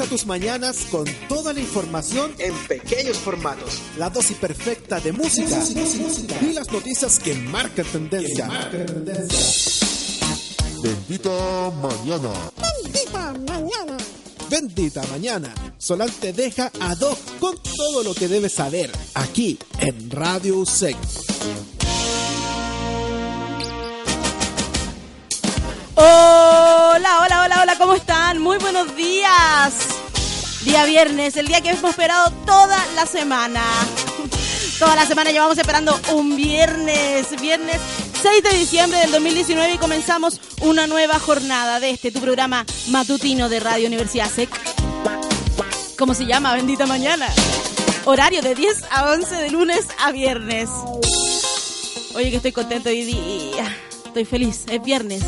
Comienza tus mañanas con toda la información en pequeños formatos. La dosis perfecta de música, y las noticias que marcan tendencia. Bendita mañana. Bendita mañana. Bendita mañana. Solal te deja ad hoc con todo lo que debes saber aquí en Radio USEC. Hola, hola, hola, hola, ¿cómo están? Muy buenos días. Día viernes, el día que hemos esperado toda la semana. Toda la semana llevamos esperando un viernes, viernes 6 de diciembre del 2019 y comenzamos una nueva jornada de este, tu programa matutino de Radio Universidad SEC. ¿Cómo se llama? Bendita mañana. Horario de 10 a 11 de lunes a viernes. Oye, que estoy contento hoy día. Estoy feliz, es viernes.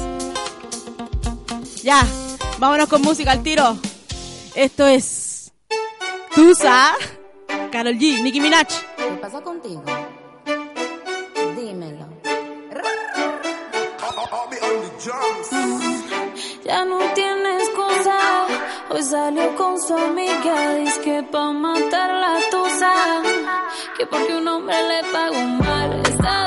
Ya, vámonos con música al tiro. Esto es Tusa, Carol G, Nicki Minaj. ¿Qué pasa contigo? Dímelo. Ya no tienes excusa. Hoy salió con su amiga. Dice que pa' matar la tusa. Que porque un hombre le pagó mal. Está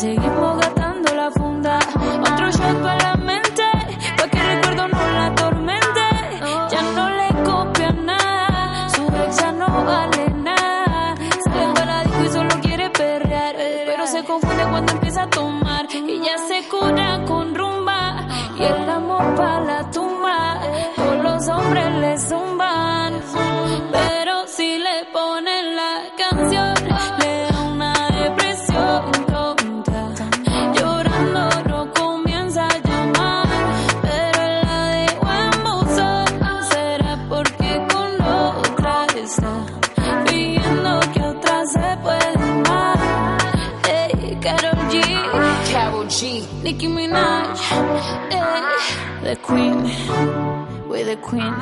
seguimos gastando la funda. Otro shot para la mente, pa' que el recuerdo no la atormente. Ya no le copia nada, su ex ya no vale nada. Se va a la disco y solo quiere perrear, pero se confunde cuando empieza a tomar. Y ya se cura con rumba y el amor para la tumba. Todos los hombres le zumban, Nicki Minaj, the Queen, we the Queen.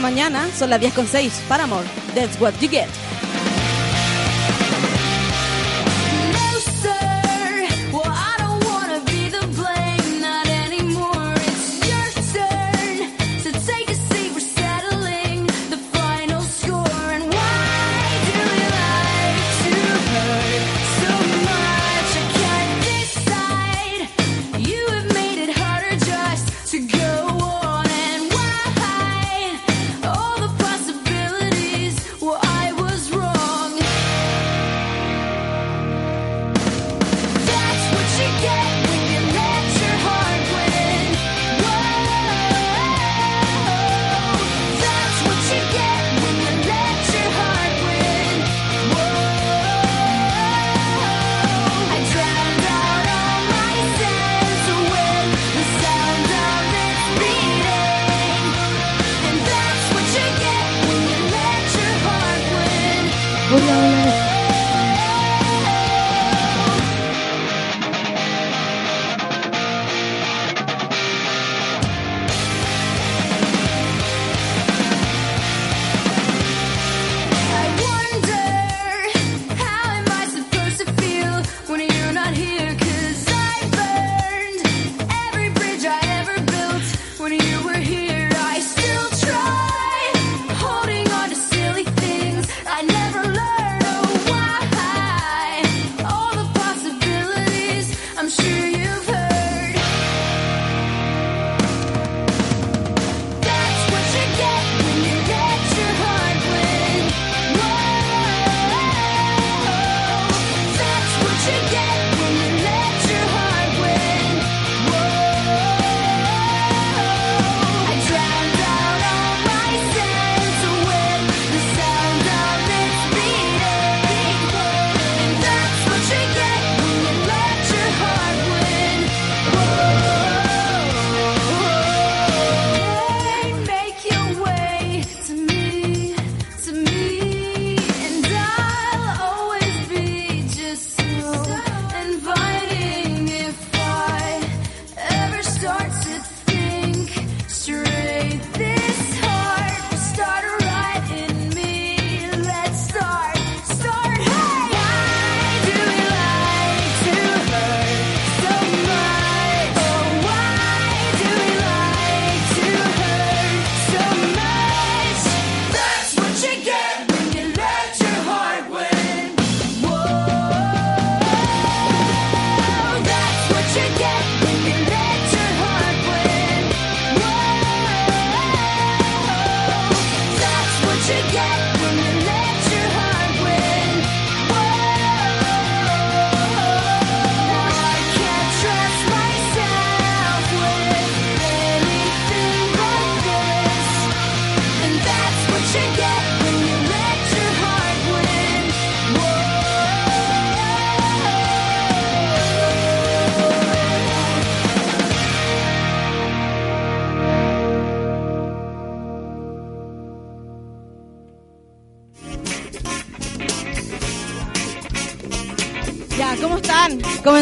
Mañana, son las 10 con 6. Para amor, that's what you get.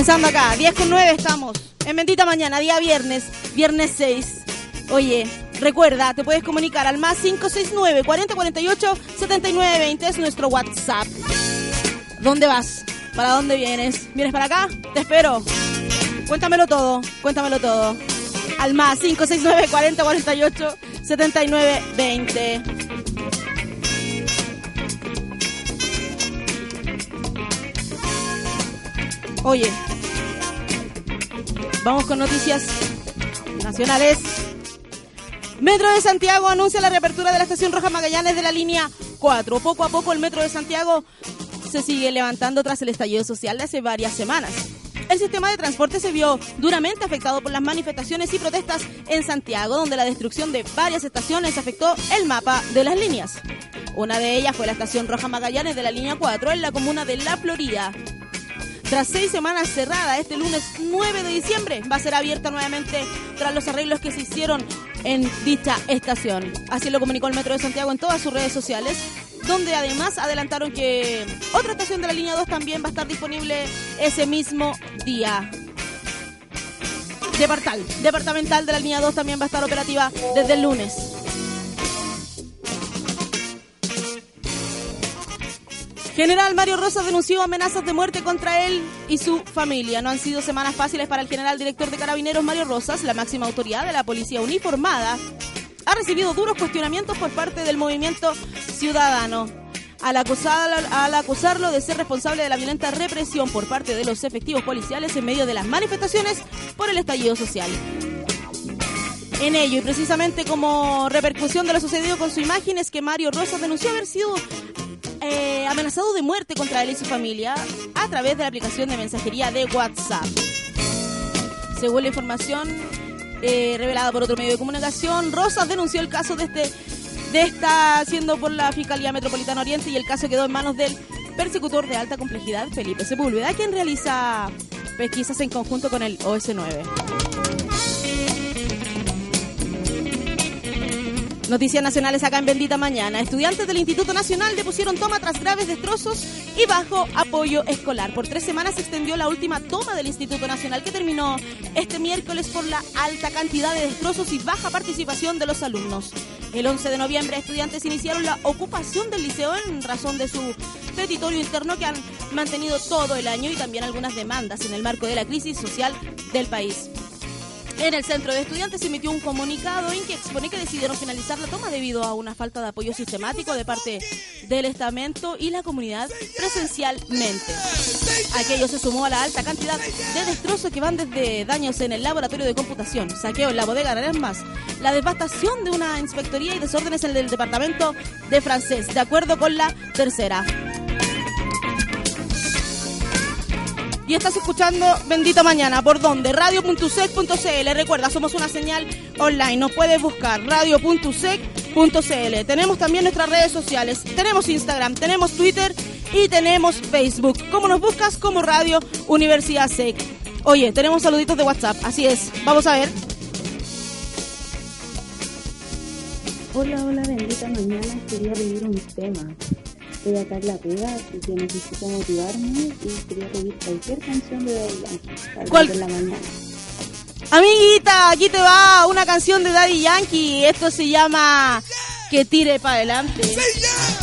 Comenzando acá, 10 con 9 estamos. En bendita mañana, día viernes, viernes 6. Oye, recuerda, te puedes comunicar al más 569 4048 7920 es nuestro WhatsApp. ¿Dónde vas? ¿Para dónde vienes? ¿Vienes para acá? Te espero. Cuéntamelo todo, cuéntamelo todo. Al más 569 4048 7920. Oye, vamos con noticias nacionales. Metro de Santiago anuncia la reapertura de la estación Roja Magallanes de la línea 4. Poco a poco el Metro de Santiago se sigue levantando tras el estallido social de hace varias semanas. El sistema de transporte se vio duramente afectado por las manifestaciones y protestas en Santiago, donde la destrucción de varias estaciones afectó el mapa de las líneas. Una de ellas fue la estación Roja Magallanes de la línea 4 en la comuna de La Florida. Tras seis semanas cerrada, este lunes 9 de diciembre va a ser abierta nuevamente tras los arreglos que se hicieron en dicha estación. Así lo comunicó el Metro de Santiago en todas sus redes sociales, donde además adelantaron que otra estación de la línea 2 también va a estar disponible ese mismo día. Departal, departamental de la línea 2 también va a estar operativa desde el lunes. General Mario Rosas denunció amenazas de muerte contra él y su familia. No han sido semanas fáciles para el general director de Carabineros Mario Rosas, la máxima autoridad de la policía uniformada. Ha recibido duros cuestionamientos por parte del movimiento ciudadano. Al, al acusarlo de ser responsable de la violenta represión por parte de los efectivos policiales en medio de las manifestaciones por el estallido social. En ello, y precisamente como repercusión de lo sucedido con su imagen, es que Mario Rosas denunció haber sido eh, amenazado de muerte contra él y su familia a través de la aplicación de mensajería de WhatsApp. Según la información eh, revelada por otro medio de comunicación, Rosas denunció el caso de este de esta siendo por la Fiscalía Metropolitana Oriente y el caso quedó en manos del persecutor de alta complejidad Felipe Sepúlveda, quien realiza pesquisas en conjunto con el OS9. Noticias nacionales acá en Bendita Mañana. Estudiantes del Instituto Nacional depusieron toma tras graves destrozos y bajo apoyo escolar. Por tres semanas se extendió la última toma del Instituto Nacional que terminó este miércoles por la alta cantidad de destrozos y baja participación de los alumnos. El 11 de noviembre estudiantes iniciaron la ocupación del liceo en razón de su petitorio interno que han mantenido todo el año y también algunas demandas en el marco de la crisis social del país. En el centro de estudiantes se emitió un comunicado en que expone que decidieron finalizar la toma debido a una falta de apoyo sistemático de parte del estamento y la comunidad presencialmente. Aquello se sumó a la alta cantidad de destrozos que van desde daños en el laboratorio de computación, saqueo en la bodega de más, la devastación de una inspectoría y desórdenes en el departamento de francés, de acuerdo con la tercera. y estás escuchando Bendita Mañana. ¿Por dónde? Radio.sec.cl. Recuerda, somos una señal online. Nos puedes buscar radio.sec.cl. Tenemos también nuestras redes sociales. Tenemos Instagram, tenemos Twitter y tenemos Facebook. ¿Cómo nos buscas? Como Radio Universidad SEC. Oye, tenemos saluditos de WhatsApp. Así es. Vamos a ver. Hola, hola, bendita mañana. Quería pedir un tema. Soy a Carla Vega y que necesito motivarme y quería pedir cualquier canción de Daddy Yankee ¿Cuál? la. Amiguita, aquí te va una canción de Daddy Yankee. Esto se llama Que tire para adelante. ¡Sí!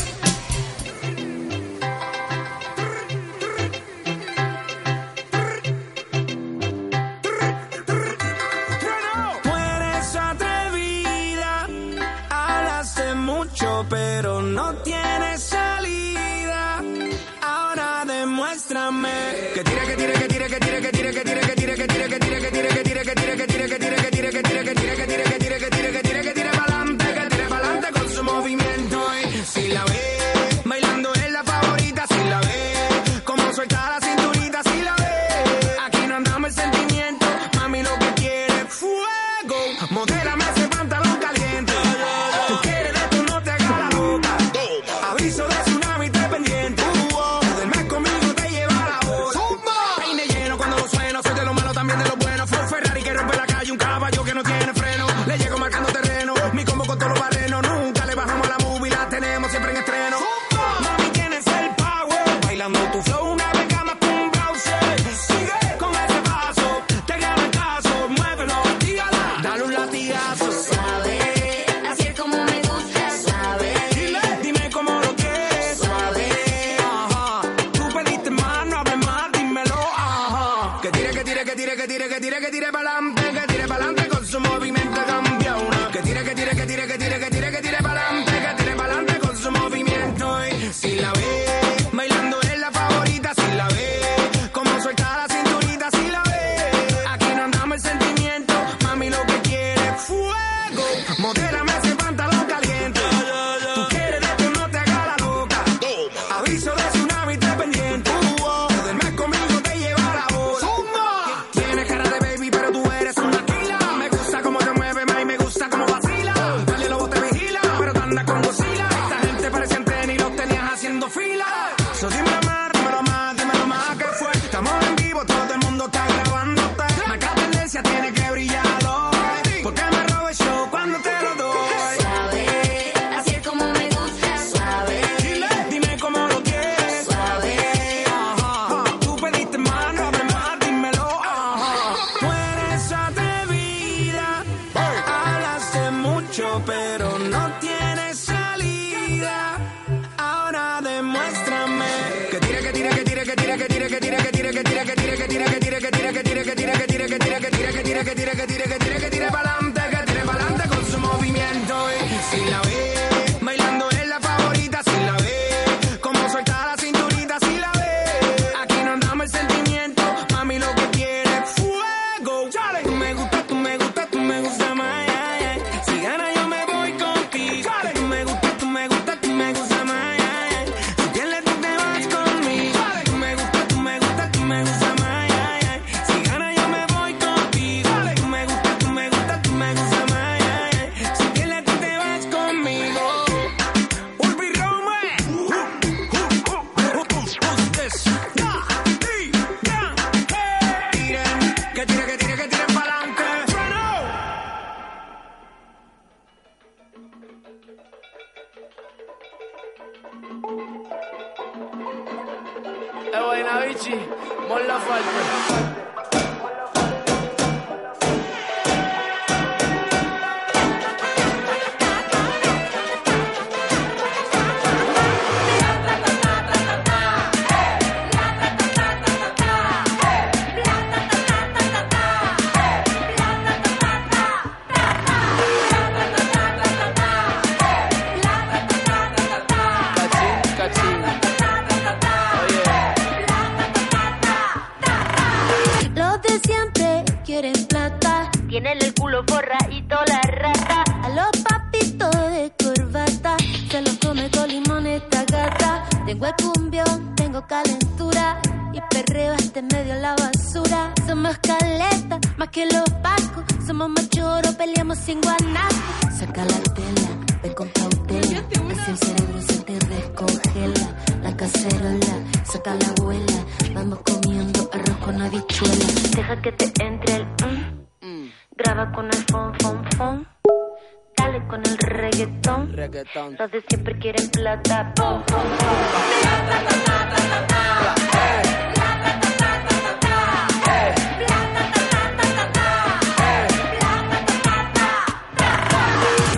Con el reggaetón. Reggaetón. Los de siempre quieren plata. Pum, pum, pum.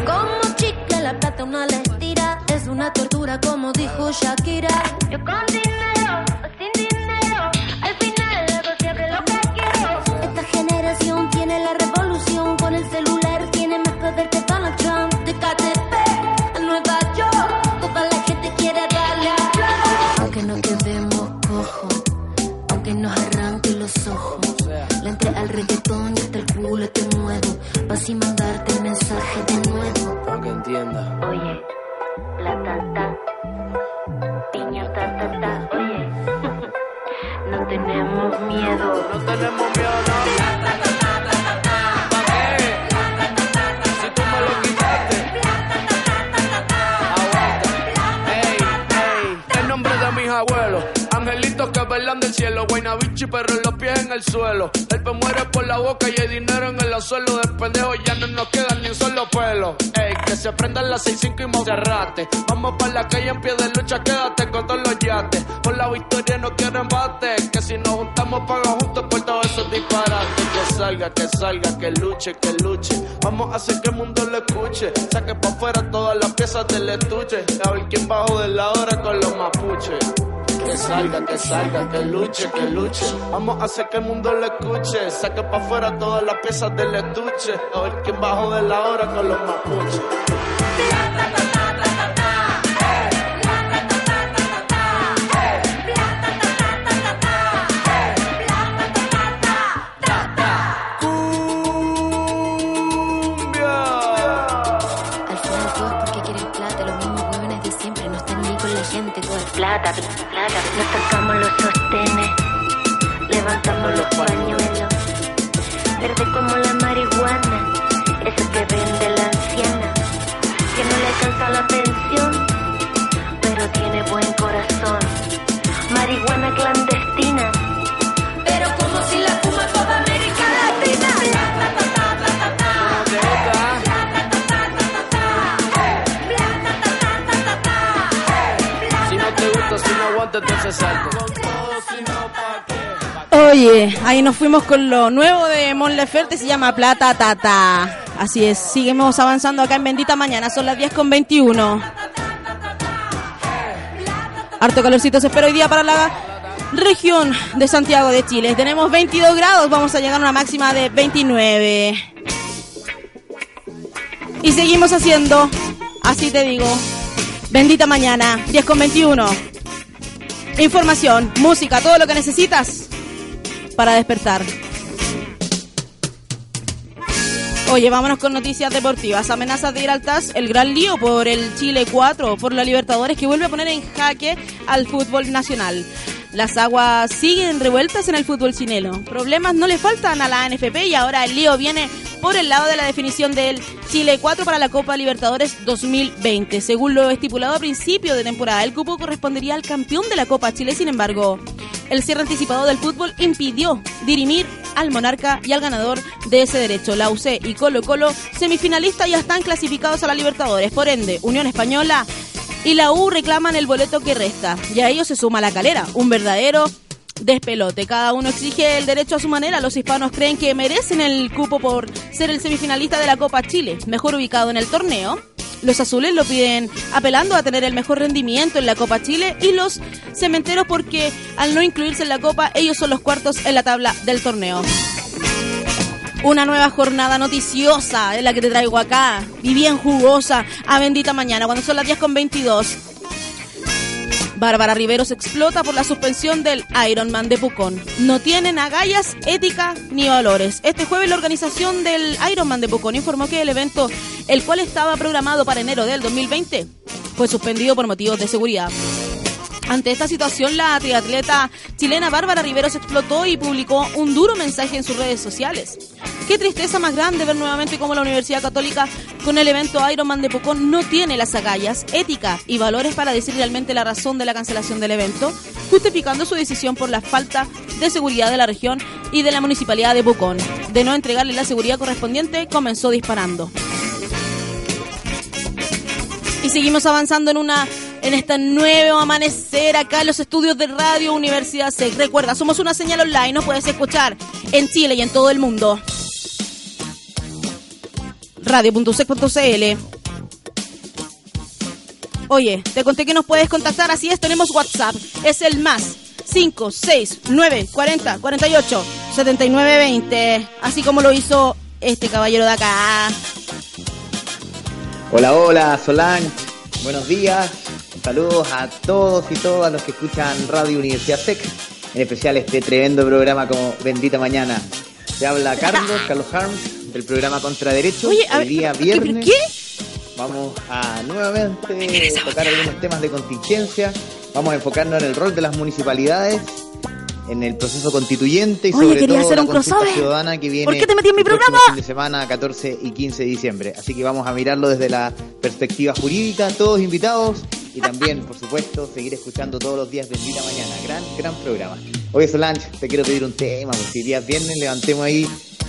Como chica la plata una la estira Es una tortura como dijo Shakira Yo con dinero cielo. Guaynabichi, pero los pies en el suelo. El pe muere por la boca y hay dinero en el suelo. Del pendejo ya no nos queda ni un solo pelo. Ey, que se prendan las 6-5 y Monserrate. Vamos para la calle en pie de lucha, quédate con todos los yates. Por la victoria no quiero embate. Que si nos juntamos, paga juntos por todos esos. Que salga, que salga, que luche, que luche. Vamos a hacer que el mundo lo escuche. Saque pa' afuera todas las piezas del estuche. A ver quién bajo de la hora con los mapuches. Que salga, que salga, que luche, que luche. Vamos a hacer que el mundo lo escuche. Saque pa' afuera todas las piezas del estuche. A ver quién bajo de la hora con los mapuches. Nos tocamos los sostenes, levantamos los pañuelos, verde como la marihuana, eso que vende la anciana, que no le alcanza la pensión, pero tiene buen corazón. Marihuana clandestina, Oye, ahí nos fuimos con lo nuevo de Mon Laferte, se llama Plata Tata. Así es, seguimos avanzando acá en Bendita Mañana, son las 10 con 21. Harto calorcito se espera hoy día para la región de Santiago de Chile. Tenemos 22 grados, vamos a llegar a una máxima de 29. Y seguimos haciendo, así te digo, Bendita Mañana, 10 con 21. Información, música, todo lo que necesitas para despertar. Oye, vámonos con noticias deportivas. Amenazas de ir al TAS, el gran lío por el Chile 4, por la Libertadores, que vuelve a poner en jaque al fútbol nacional. Las aguas siguen revueltas en el fútbol chileno. Problemas no le faltan a la NFP y ahora el lío viene por el lado de la definición del Chile 4 para la Copa Libertadores 2020. Según lo estipulado a principio de temporada, el cupo correspondería al campeón de la Copa Chile. Sin embargo, el cierre anticipado del fútbol impidió dirimir al monarca y al ganador de ese derecho. La UC y Colo Colo, semifinalistas, ya están clasificados a la Libertadores. Por ende, Unión Española y la U reclaman el boleto que resta. Y a ellos se suma la calera, un verdadero despelote. Cada uno exige el derecho a su manera. Los hispanos creen que merecen el cupo por ser el semifinalista de la Copa Chile, mejor ubicado en el torneo. Los azules lo piden apelando a tener el mejor rendimiento en la Copa Chile y los cementeros porque al no incluirse en la Copa ellos son los cuartos en la tabla del torneo. Una nueva jornada noticiosa es la que te traigo acá y bien jugosa a bendita mañana cuando son las 10 con 22. Bárbara Riveros explota por la suspensión del Ironman de Pucón. No tienen agallas, ética ni valores. Este jueves la organización del Ironman de Pucón informó que el evento, el cual estaba programado para enero del 2020, fue suspendido por motivos de seguridad. Ante esta situación, la triatleta chilena Bárbara Riveros explotó y publicó un duro mensaje en sus redes sociales. Qué tristeza más grande ver nuevamente cómo la Universidad Católica con el evento Ironman de Pucón no tiene las agallas, ética y valores para decir realmente la razón de la cancelación del evento, justificando su decisión por la falta de seguridad de la región y de la municipalidad de Pucón. De no entregarle la seguridad correspondiente, comenzó disparando. Y seguimos avanzando en una en este nuevo amanecer acá en los estudios de Radio Universidad SEC. Recuerda, somos una señal online, nos puedes escuchar en Chile y en todo el mundo. Radio.sec.cl Oye, te conté que nos puedes contactar, así es, tenemos WhatsApp, es el más 5, 6, 9, 40, 48, 79, 20, así como lo hizo este caballero de acá. Hola, hola, Solange. Buenos días. Saludos a todos y todas los que escuchan Radio Universidad SEC, en especial este tremendo programa como Bendita Mañana. Se habla Carlos, Carlos Harms, del programa Contra Derecho. Oye, el día ¿qué- viernes ¿qué? vamos a nuevamente tocar algunos temas de contingencia. Vamos a enfocarnos en el rol de las municipalidades, en el proceso constituyente y Oye, sobre todo hacer la un consulta crossover. ciudadana que viene ¿Por qué te metí en mi el programa? fin de semana 14 y 15 de diciembre. Así que vamos a mirarlo desde la perspectiva jurídica, todos invitados y también, por supuesto, seguir escuchando todos los días Bendita Mañana. Gran, gran programa. Oye, Solange, te quiero pedir un tema, porque si día viernes levantemos ahí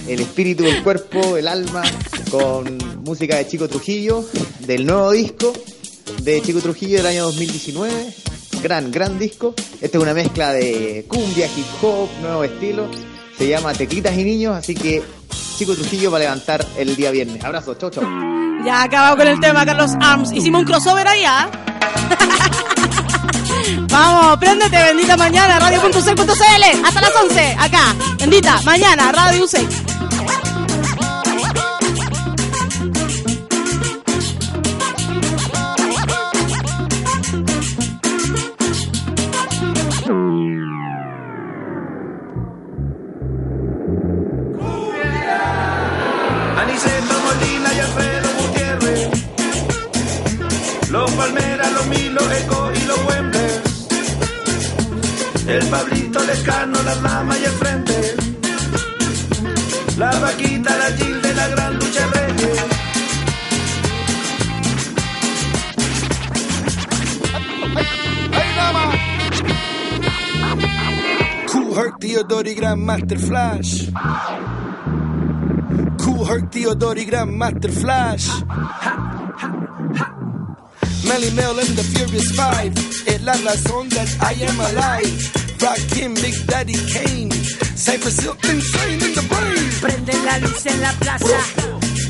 el espíritu, el cuerpo, el alma, con música de Chico Trujillo, del nuevo disco de Chico Trujillo del año 2019. Gran, gran disco. Esta es una mezcla de cumbia, hip hop, nuevo estilo. Se llama Tequitas y Niños, así que Chico Trujillo va a levantar el día viernes. Abrazo, chau, chau. Ya acabado con el tema, Carlos Arms. Hicimos un crossover allá. ¿ah? Vamos, préndete, bendita mañana, radio.c.cl. Hasta las 11, acá. Bendita, mañana, radio 6 Pablito Lescano, la Lama y el Frente. La Vaquita, la Gil de la Gran Lucha Reyes. Cool Herc Theodori Grandmaster Flash. Cool Herc Theodori Grandmaster Flash. Melly Mel and the Furious Five. Es la razón that I am alive. Big Daddy Kane. Cypress Hill, insane in the brain. Prende la luz en la plaza,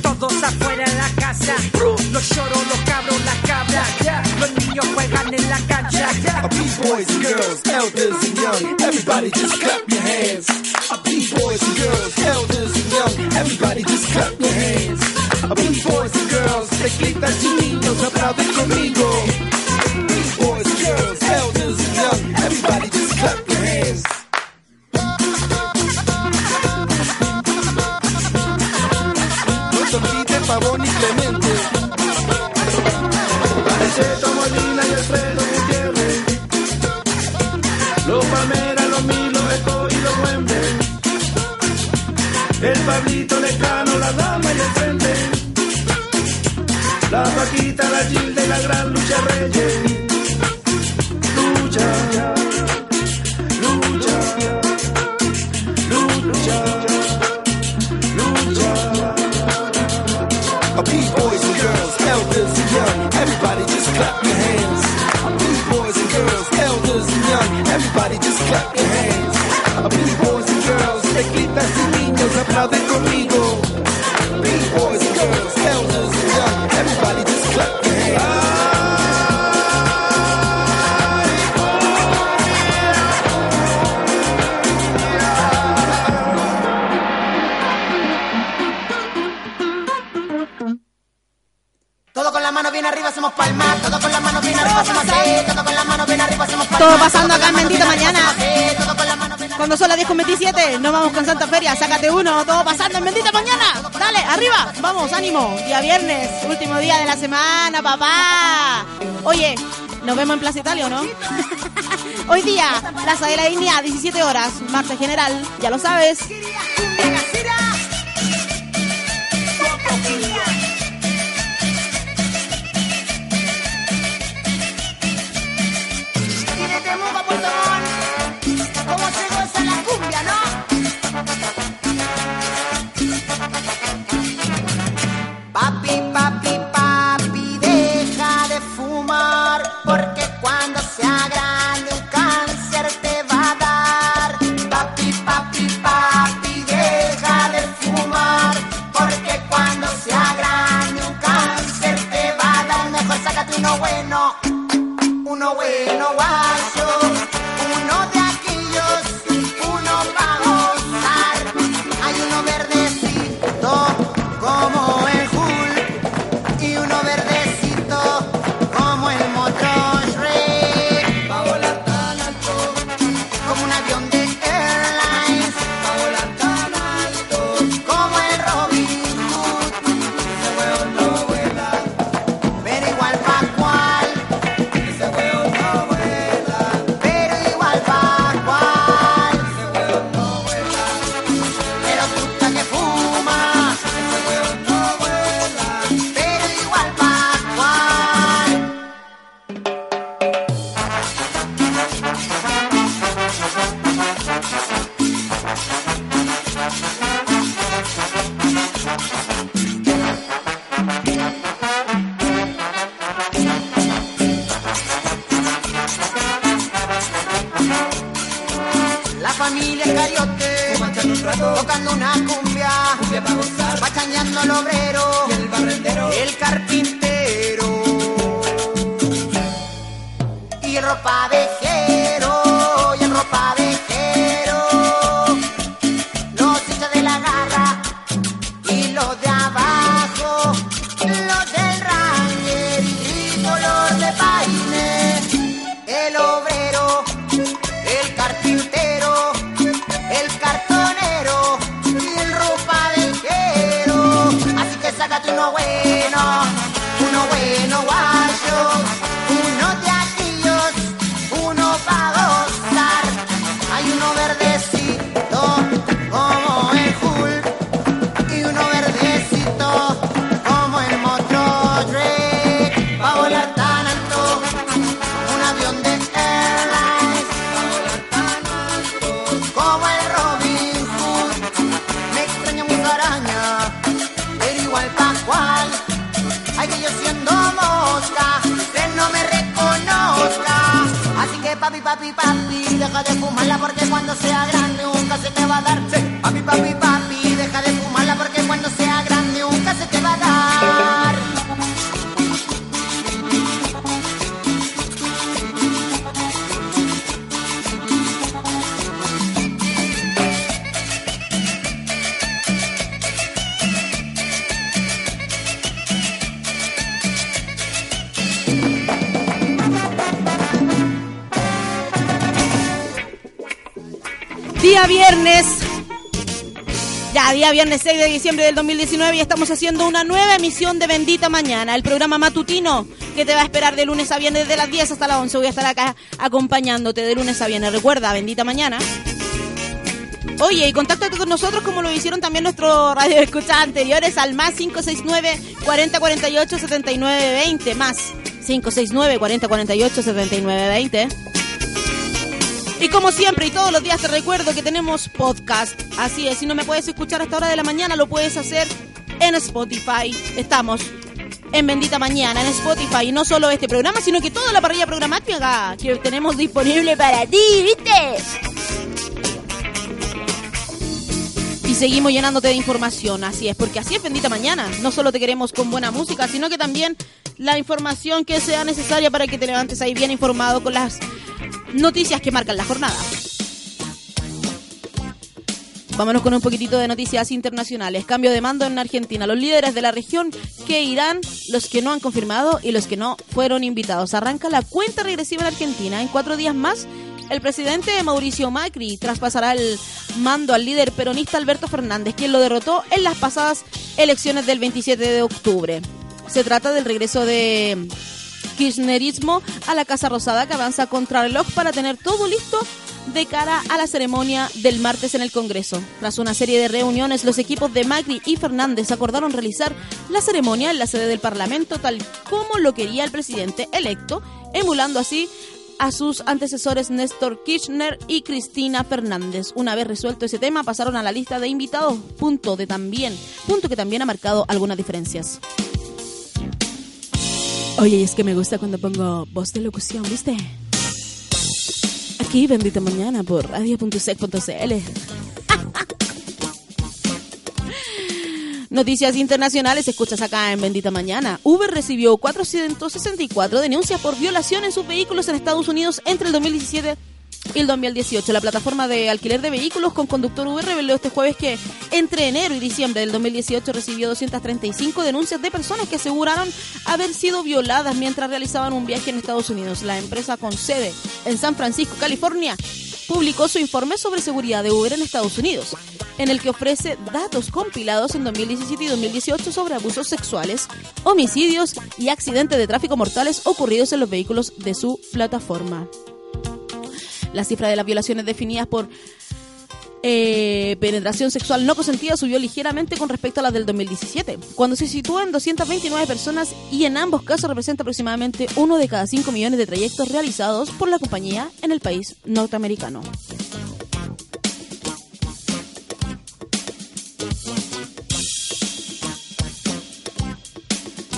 todos afuera en la casa. Los choros, los cabros, las cabras. Los niños juegan en la cancha. A B-boys and girls, elders and young, everybody just clap your hands. A B-boys and girls, elders and young, everybody just clap your hands. A B-boys and girls, teclitas y niños, aplauden todo pasando en bendita mañana. Dale, arriba. Vamos, ánimo. Día viernes, último día de la semana, papá. Oye, nos vemos en Plaza Italia, ¿no? Hoy día, Plaza de la Dignidad, 17 horas, marcha general, ya lo sabes. pa' gozar, va cañando el obrero. diciembre del 2019 y estamos haciendo una nueva emisión de Bendita Mañana, el programa matutino que te va a esperar de lunes a viernes de las 10 hasta las 11. Voy a estar acá acompañándote de lunes a viernes. Recuerda, Bendita Mañana. Oye, y contáctate con nosotros como lo hicieron también nuestros radioescuchas anteriores al más 569 4048 7920 más 569 4048 7920 y como siempre y todos los días te recuerdo que tenemos podcast. Así es, si no me puedes escuchar hasta hora de la mañana, lo puedes hacer en Spotify. Estamos en Bendita Mañana, en Spotify. Y no solo este programa, sino que toda la parrilla programática que tenemos disponible para ti, ¿viste? Y seguimos llenándote de información, así es, porque así es Bendita Mañana. No solo te queremos con buena música, sino que también la información que sea necesaria para que te levantes ahí bien informado con las noticias que marcan la jornada. Vámonos con un poquitito de noticias internacionales. Cambio de mando en Argentina. Los líderes de la región que irán, los que no han confirmado y los que no fueron invitados. Arranca la cuenta regresiva en Argentina. En cuatro días más, el presidente Mauricio Macri traspasará el mando al líder peronista Alberto Fernández, quien lo derrotó en las pasadas elecciones del 27 de octubre. Se trata del regreso de kirchnerismo a la Casa Rosada que avanza contra reloj para tener todo listo de cara a la ceremonia del martes en el Congreso. Tras una serie de reuniones, los equipos de Macri y Fernández acordaron realizar la ceremonia en la sede del Parlamento tal como lo quería el presidente electo, emulando así a sus antecesores Néstor Kirchner y Cristina Fernández. Una vez resuelto ese tema, pasaron a la lista de invitados, punto de también, punto que también ha marcado algunas diferencias. Oye, y es que me gusta cuando pongo voz de locución, ¿viste? Aquí, bendita mañana, por radio.sec.cl. Noticias internacionales, escuchas acá en Bendita Mañana. Uber recibió 464 denuncias por violación en sus vehículos en Estados Unidos entre el 2017 el 2018. La plataforma de alquiler de vehículos con conductor Uber reveló este jueves que entre enero y diciembre del 2018 recibió 235 denuncias de personas que aseguraron haber sido violadas mientras realizaban un viaje en Estados Unidos. La empresa con sede en San Francisco, California, publicó su informe sobre seguridad de Uber en Estados Unidos, en el que ofrece datos compilados en 2017 y 2018 sobre abusos sexuales, homicidios y accidentes de tráfico mortales ocurridos en los vehículos de su plataforma. La cifra de las violaciones definidas por eh, penetración sexual no consentida subió ligeramente con respecto a las del 2017, cuando se sitúa en 229 personas y en ambos casos representa aproximadamente uno de cada 5 millones de trayectos realizados por la compañía en el país norteamericano.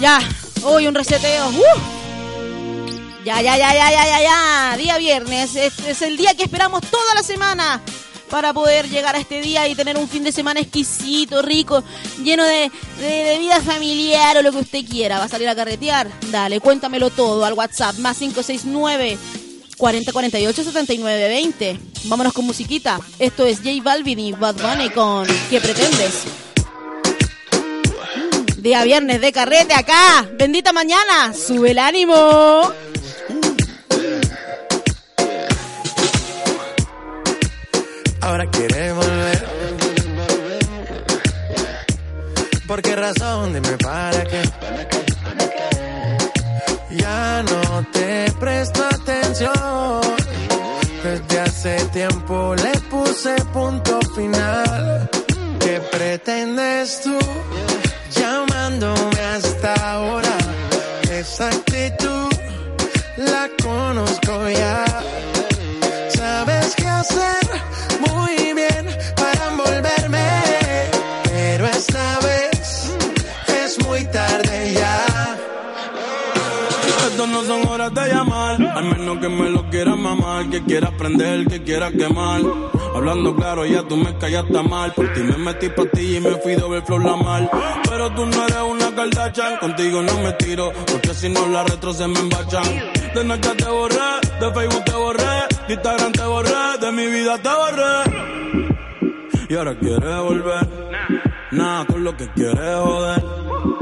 Ya, hoy un reseteo. ¡Uh! Ya, ya, ya, ya, ya, ya, ya. Día viernes. Es, es el día que esperamos toda la semana para poder llegar a este día y tener un fin de semana exquisito, rico, lleno de, de, de vida familiar o lo que usted quiera. ¿Va a salir a carretear? Dale, cuéntamelo todo al WhatsApp, más 569 4048 7920. Vámonos con musiquita. Esto es J Balvin y Bad Bunny con ¿Qué pretendes? Día viernes de carrete acá. Bendita mañana. Sube el ánimo. Ahora quiere volver. ¿Por qué razón? Dime para qué. Ya no te presto atención. Desde hace tiempo le puse punto final. ¿Qué pretendes tú llamándome hasta ahora? Esa actitud la conozco ya. Horas de llamar, al menos que me lo quieras mamar, que quiera prender, que quiera quemar. Hablando claro, ya tú me callaste mal. Por ti me metí pa' ti y me fui doble flor la mal. Pero tú no eres una Kardashian, contigo no me tiro, porque si no la retro se me embachan. De noche te borré, de Facebook te borré, de Instagram te borré, de mi vida te borré. Y ahora quieres volver, nada con lo que quieres joder.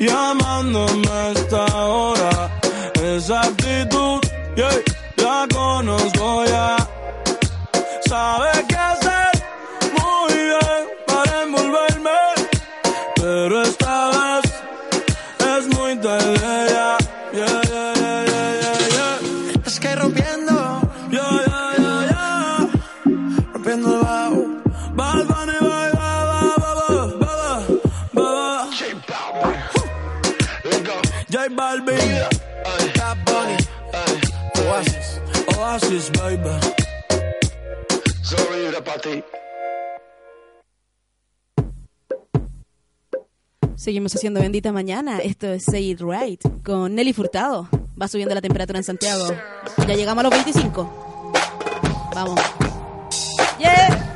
llamándome a esta hora? Esa actitud, yeah, la conozco ya. Sabe bye. J Balvin, Bad Bunny, Oasis, Oasis, baby. Zorrilla para ti. Seguimos haciendo Bendita Mañana. Esto es Say It Right con Nelly Furtado. Va subiendo la temperatura en Santiago. Ya llegamos a los 25. Vamos. Yeah.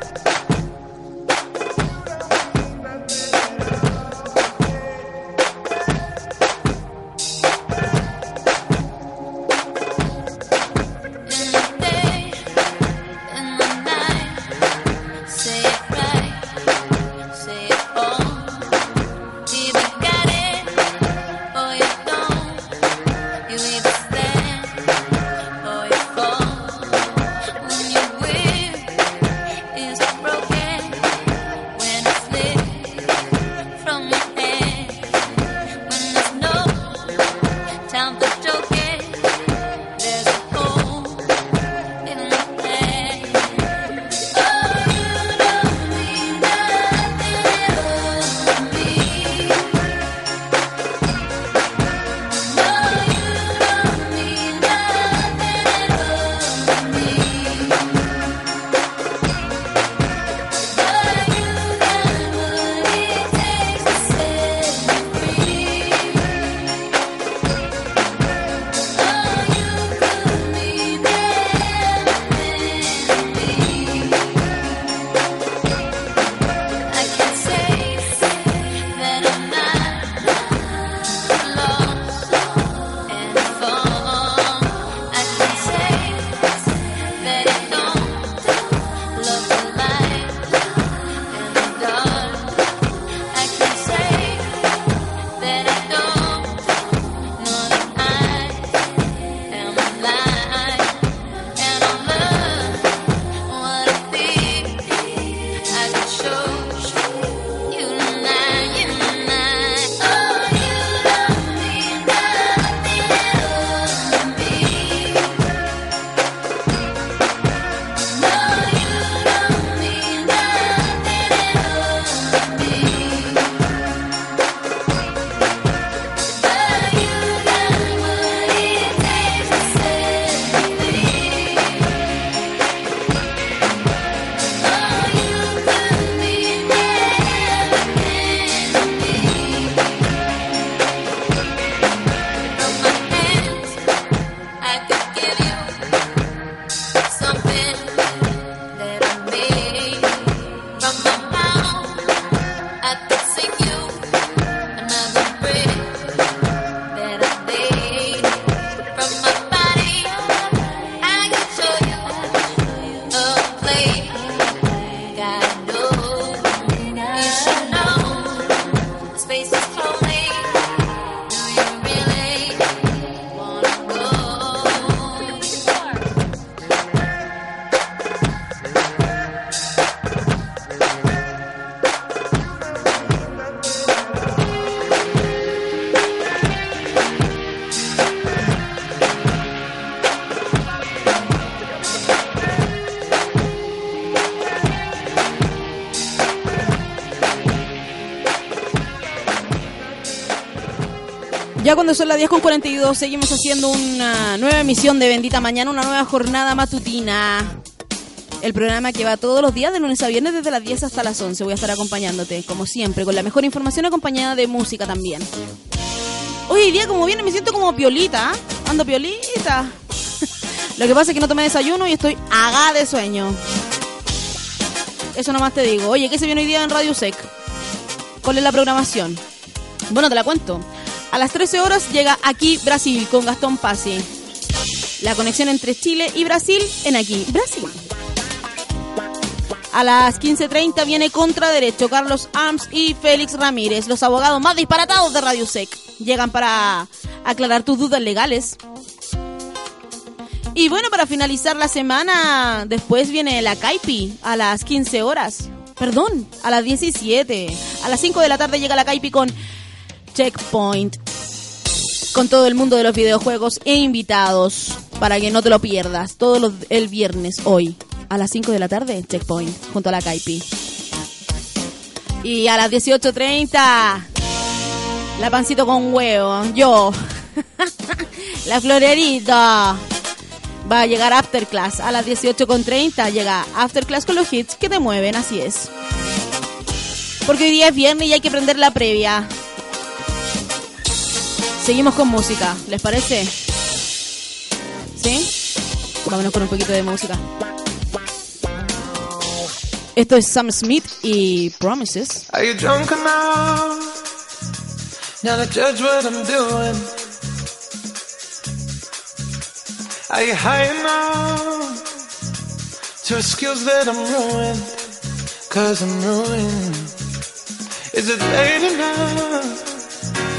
Cuando son las 10 con 42 seguimos haciendo una nueva emisión de Bendita Mañana, una nueva jornada matutina. El programa que va todos los días de lunes a viernes desde las 10 hasta las 11. Voy a estar acompañándote, como siempre, con la mejor información acompañada de música también. Hoy día como viene me siento como piolita, ¿ah? ando piolita. Lo que pasa es que no tomé desayuno y estoy agá de sueño. Eso nomás te digo. Oye, ¿qué se viene hoy día en Radio Sec? ¿Cuál es la programación? Bueno, te la cuento. A las 13 horas llega aquí Brasil con Gastón Pasi. La conexión entre Chile y Brasil en aquí, Brasil. A las 15.30 viene Contra Derecho Carlos Arms y Félix Ramírez, los abogados más disparatados de Radio Sec. Llegan para aclarar tus dudas legales. Y bueno, para finalizar la semana, después viene la Caipi a las 15 horas. Perdón, a las 17. A las 5 de la tarde llega la Caipi con Checkpoint. Con todo el mundo de los videojuegos e invitados. Para que no te lo pierdas. Todo los- el viernes, hoy. A las 5 de la tarde, Checkpoint. Junto a la Caipi. Y a las 18.30. La pancito con huevo. Yo. la florerita. Va a llegar After Class a las 18.30. Llega After Class con los hits que te mueven, así es. Porque hoy día es viernes y hay que prender la previa. Seguimos con música, ¿les parece? ¿Sí? Vámonos con un poquito de música. Esto es Sam Smith y Promises. Are you drunk enough now to judge what I'm doing? Are you high enough to excuse that I'm ruined? Cause I'm ruined. Is it late enough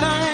Cause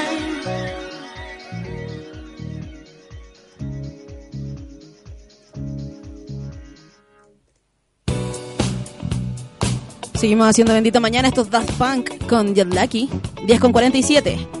Seguimos haciendo Bendita Mañana, estos es Daft Punk con Jet Lucky, 10 con 47.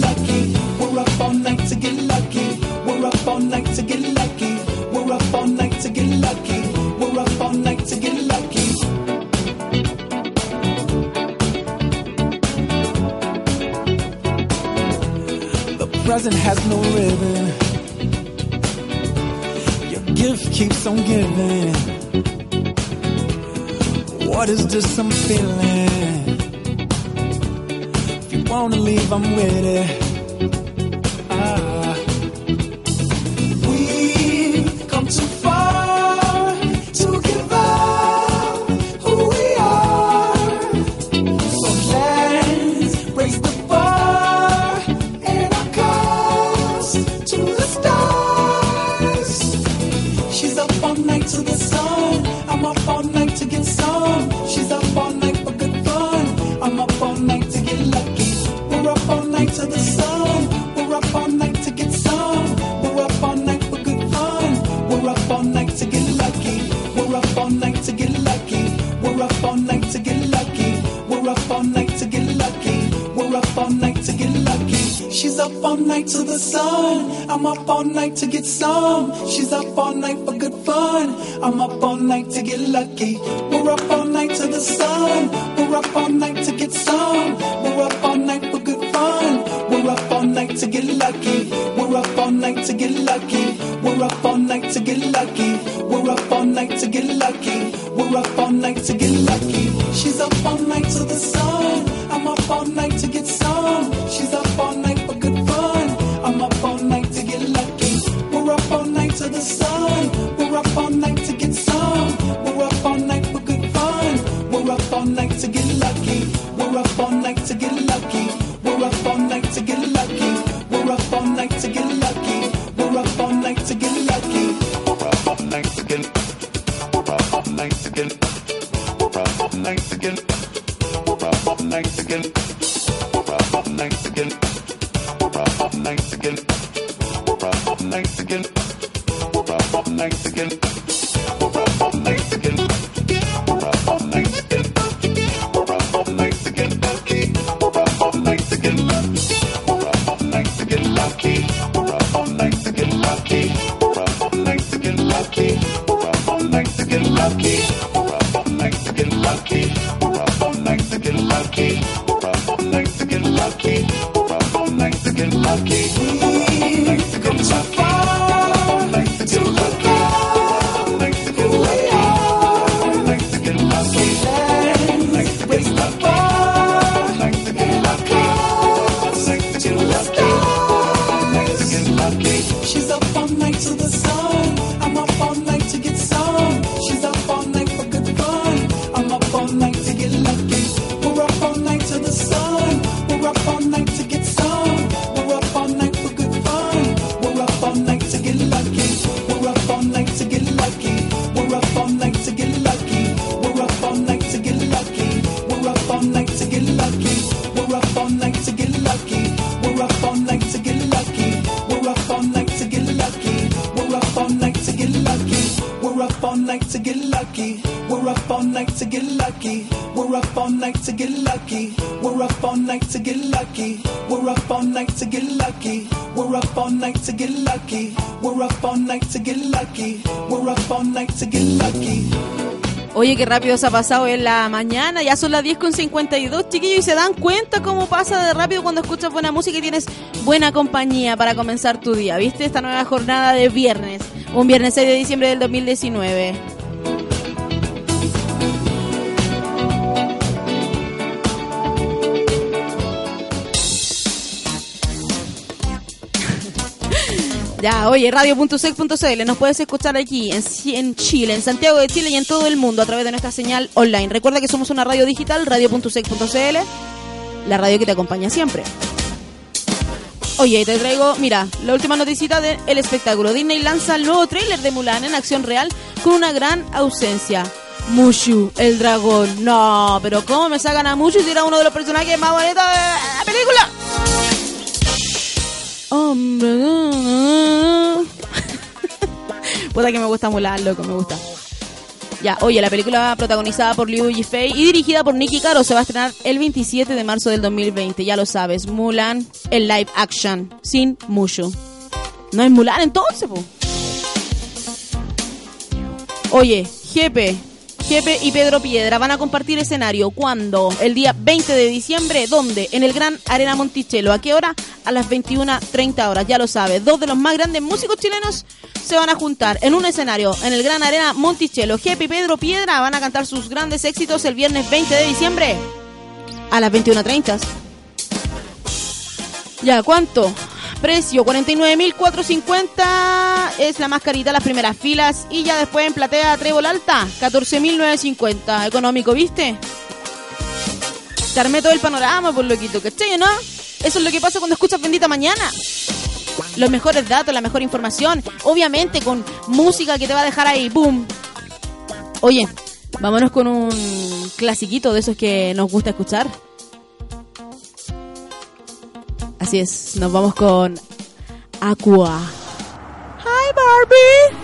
lucky. We're up all night to get lucky. We're up all night to get lucky. We're up all night to get lucky. We're up all night to get lucky. The present has no ribbon. Your gift keeps on giving. What is this I'm feeling? wanna leave, I'm with it. Kiki. up all night to get Oye, qué rápido se ha pasado en la mañana. Ya son las 10 con 52, chiquillos. Y se dan cuenta cómo pasa de rápido cuando escuchas buena música y tienes buena compañía para comenzar tu día. ¿Viste? Esta nueva jornada de viernes. Un viernes 6 de diciembre del 2019. Ya, oye, radio.sec.cl, nos puedes escuchar aquí en, Chile, en Santiago de Chile y en todo el mundo a través de nuestra señal online. Recuerda que somos una radio digital, radio.sec.cl, la radio que te acompaña siempre. Oye, te traigo, mira, la última noticita del espectáculo. Disney lanza el nuevo tráiler de Mulan en acción real con una gran ausencia. Mushu, el dragón. No, pero ¿cómo me sacan a Mushu si era uno de los personajes más bonitos de la película? Hombre. Puta que me gusta Mulan, loco, me gusta. Ya, oye, la película protagonizada por Liu Yifei y dirigida por Nicky Caro se va a estrenar el 27 de marzo del 2020. Ya lo sabes, Mulan, el live action, sin Mushu. No es Mulan entonces, po. Oye, Jepe, Jepe y Pedro Piedra van a compartir escenario. ¿Cuándo? El día 20 de diciembre. ¿Dónde? En el Gran Arena Monticello. ¿A qué hora? A las 21.30 horas. Ya lo sabes. Dos de los más grandes músicos chilenos se van a juntar en un escenario en el Gran Arena Monticello. Jepe y Pedro Piedra van a cantar sus grandes éxitos el viernes 20 de diciembre a las 21.30. Ya, ¿cuánto? Precio 49.450 es la mascarita, las primeras filas. Y ya después en platea Trébol Alta, 14.950. Económico, ¿viste? Te armé todo el panorama, por loquito, ¿cachai, no? Eso es lo que pasa cuando escuchas Bendita Mañana. Los mejores datos, la mejor información. Obviamente con música que te va a dejar ahí, ¡boom! Oye, vámonos con un clasiquito de esos que nos gusta escuchar. Así es, nos vamos con Aqua. Hi Barbie.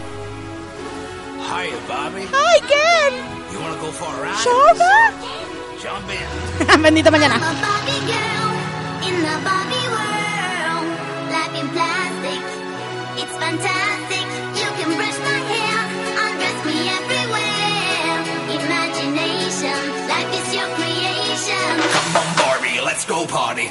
Hi, Bobby. Hi Ken. You wanna go for a ride? Jump in. Bendita mañana. In the Barbie world, life in plastic, it's fantastic. You can brush my hair, undress me everywhere. Imagination, life is your creation. Come on, Barbie, let's go party.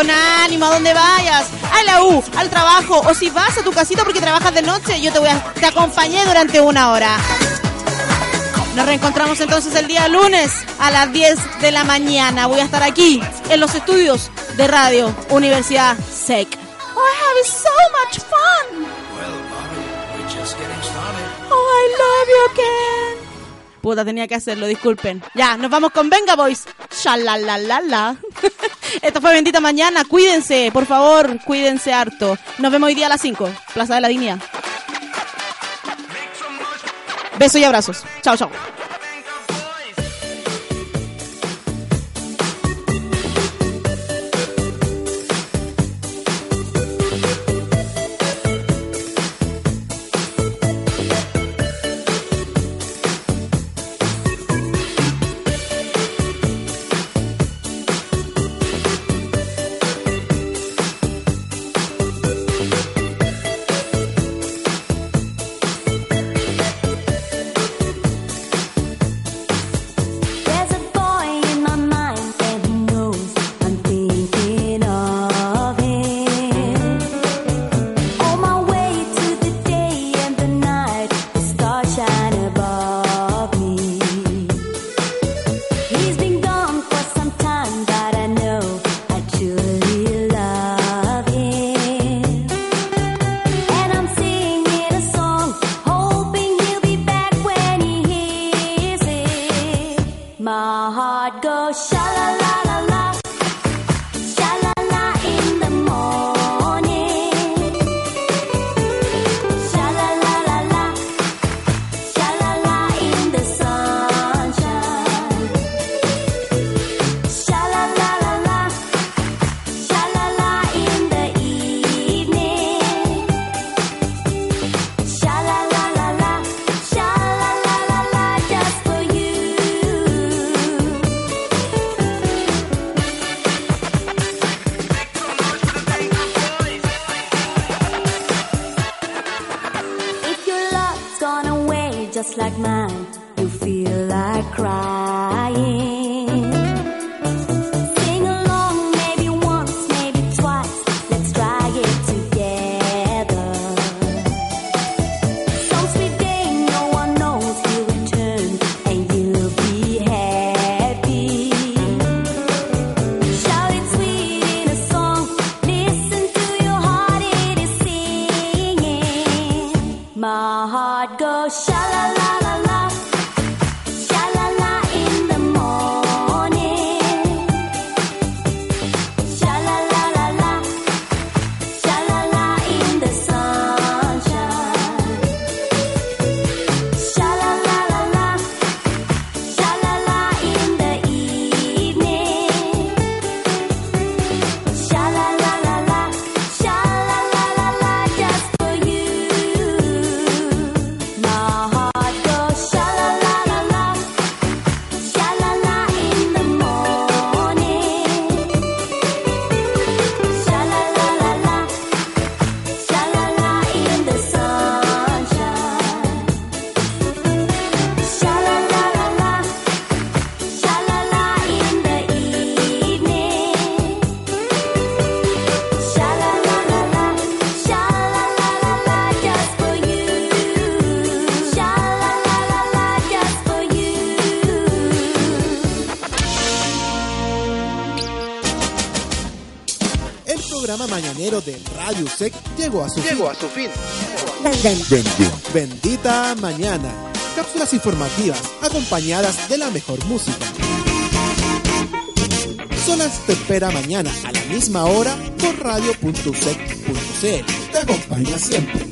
Con ánimo a donde vayas. A la U, al trabajo, o si vas a tu casita porque trabajas de noche, yo te voy a, te acompañé durante una hora. Nos reencontramos entonces el día lunes a las 10 de la mañana. Voy a estar aquí en los estudios de Radio Universidad SEC. Oh, I have so much fun. Oh, I love you again. Puta, tenía que hacerlo, disculpen. Ya, nos vamos con Venga Boys. Shalalalala. Esto fue Bendita Mañana. Cuídense, por favor, cuídense harto. Nos vemos hoy día a las 5, Plaza de la Dignidad. Besos y abrazos. Chao, chao. Mañanero de Radio Sec llegó a su fin. Llegó a su fin. Bendita mañana. Cápsulas informativas acompañadas de la mejor música. Solas te espera mañana a la misma hora por radio.sec.cl. Te acompaña siempre.